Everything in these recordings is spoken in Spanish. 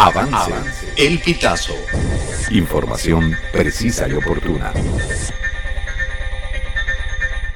Avance. El Pitazo. Información precisa y oportuna.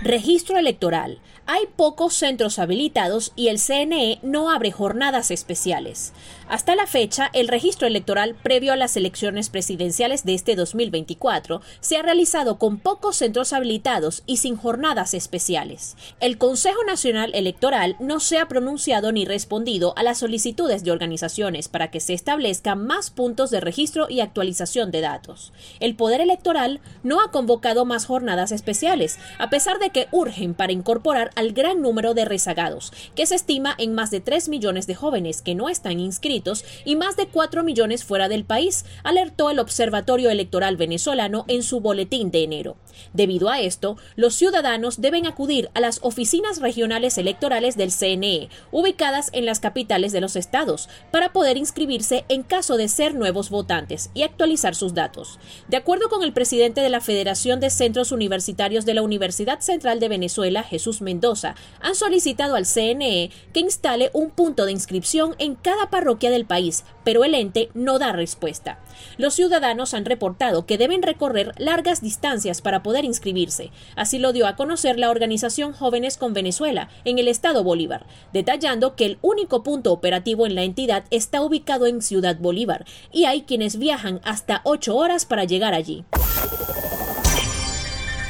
Registro electoral. Hay pocos centros habilitados y el CNE no abre jornadas especiales. Hasta la fecha, el registro electoral previo a las elecciones presidenciales de este 2024 se ha realizado con pocos centros habilitados y sin jornadas especiales. El Consejo Nacional Electoral no se ha pronunciado ni respondido a las solicitudes de organizaciones para que se establezcan más puntos de registro y actualización de datos. El Poder Electoral no ha convocado más jornadas especiales, a pesar de que urgen para incorporar al gran número de rezagados, que se estima en más de 3 millones de jóvenes que no están inscritos y más de 4 millones fuera del país, alertó el Observatorio Electoral Venezolano en su boletín de enero. Debido a esto, los ciudadanos deben acudir a las oficinas regionales electorales del CNE, ubicadas en las capitales de los estados, para poder inscribirse en caso de ser nuevos votantes y actualizar sus datos. De acuerdo con el presidente de la Federación de Centros Universitarios de la Universidad Central de Venezuela, Jesús Mendoza, han solicitado al CNE que instale un punto de inscripción en cada parroquia del país, pero el ente no da respuesta. Los ciudadanos han reportado que deben recorrer largas distancias para poder inscribirse. Así lo dio a conocer la organización Jóvenes con Venezuela en el estado Bolívar, detallando que el único punto operativo en la entidad está ubicado en Ciudad Bolívar y hay quienes viajan hasta ocho horas para llegar allí.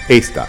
Esta